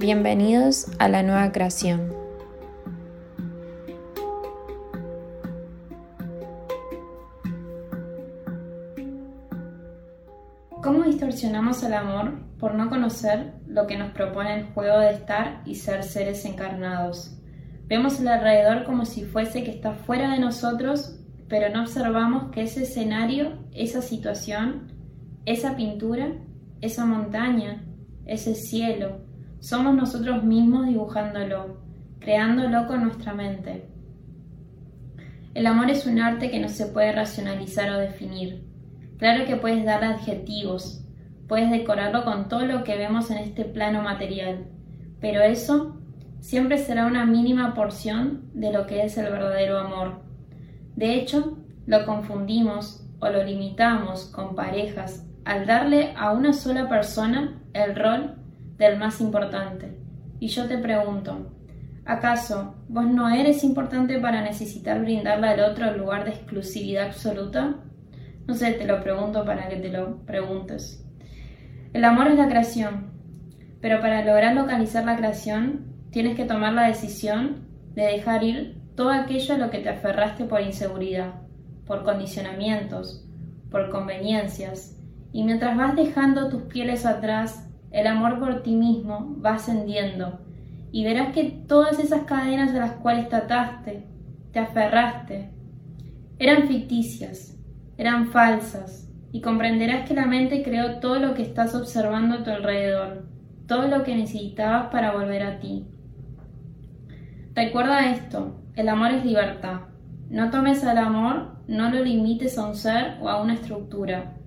Bienvenidos a la nueva creación. ¿Cómo distorsionamos el amor por no conocer lo que nos propone el juego de estar y ser seres encarnados? Vemos el alrededor como si fuese que está fuera de nosotros, pero no observamos que ese escenario, esa situación, esa pintura, esa montaña, ese cielo, somos nosotros mismos dibujándolo, creándolo con nuestra mente. El amor es un arte que no se puede racionalizar o definir. Claro que puedes dar adjetivos, puedes decorarlo con todo lo que vemos en este plano material, pero eso siempre será una mínima porción de lo que es el verdadero amor. De hecho, lo confundimos o lo limitamos con parejas al darle a una sola persona el rol del más importante. Y yo te pregunto, ¿acaso vos no eres importante para necesitar brindarle al otro el lugar de exclusividad absoluta? No sé, te lo pregunto para que te lo preguntes. El amor es la creación, pero para lograr localizar la creación tienes que tomar la decisión de dejar ir todo aquello a lo que te aferraste por inseguridad, por condicionamientos, por conveniencias, y mientras vas dejando tus pieles atrás el amor por ti mismo va ascendiendo y verás que todas esas cadenas a las cuales te ataste, te aferraste, eran ficticias, eran falsas, y comprenderás que la mente creó todo lo que estás observando a tu alrededor, todo lo que necesitabas para volver a ti. Recuerda esto, el amor es libertad. No tomes al amor, no lo limites a un ser o a una estructura.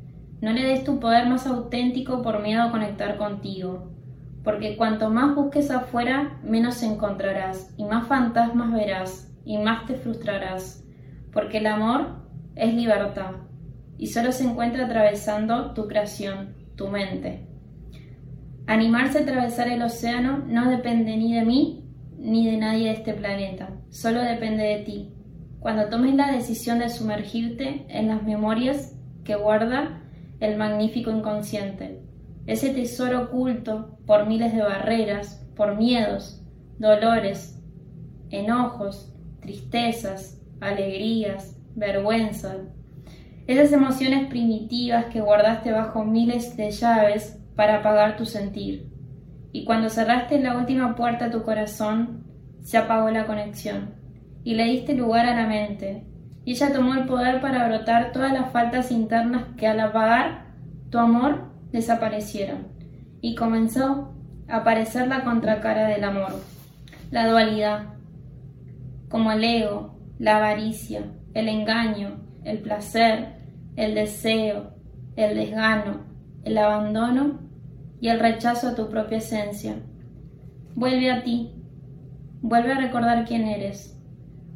No le des tu poder más auténtico por miedo a conectar contigo, porque cuanto más busques afuera, menos encontrarás, y más fantasmas verás, y más te frustrarás, porque el amor es libertad, y solo se encuentra atravesando tu creación, tu mente. Animarse a atravesar el océano no depende ni de mí ni de nadie de este planeta, solo depende de ti. Cuando tomes la decisión de sumergirte en las memorias que guarda el magnífico inconsciente, ese tesoro oculto por miles de barreras, por miedos, dolores, enojos, tristezas, alegrías, vergüenza, esas emociones primitivas que guardaste bajo miles de llaves para apagar tu sentir. Y cuando cerraste la última puerta a tu corazón, se apagó la conexión y le diste lugar a la mente, y ella tomó el poder para brotar todas las faltas internas que al apagar tu amor desaparecieron. Y comenzó a aparecer la contracara del amor, la dualidad, como el ego, la avaricia, el engaño, el placer, el deseo, el desgano, el abandono y el rechazo a tu propia esencia. Vuelve a ti, vuelve a recordar quién eres,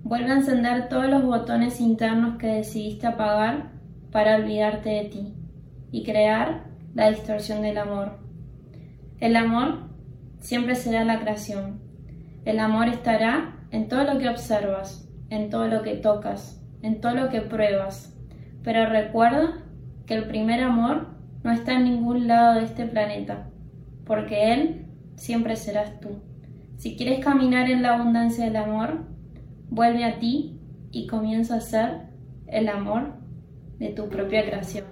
Vuelve a encender todos los botones internos que decidiste apagar para olvidarte de ti y crear la distorsión del amor. El amor siempre será la creación. El amor estará en todo lo que observas, en todo lo que tocas, en todo lo que pruebas. Pero recuerda que el primer amor no está en ningún lado de este planeta, porque él siempre serás tú. Si quieres caminar en la abundancia del amor, vuelve a ti y comienza a ser el amor de tu propia creación.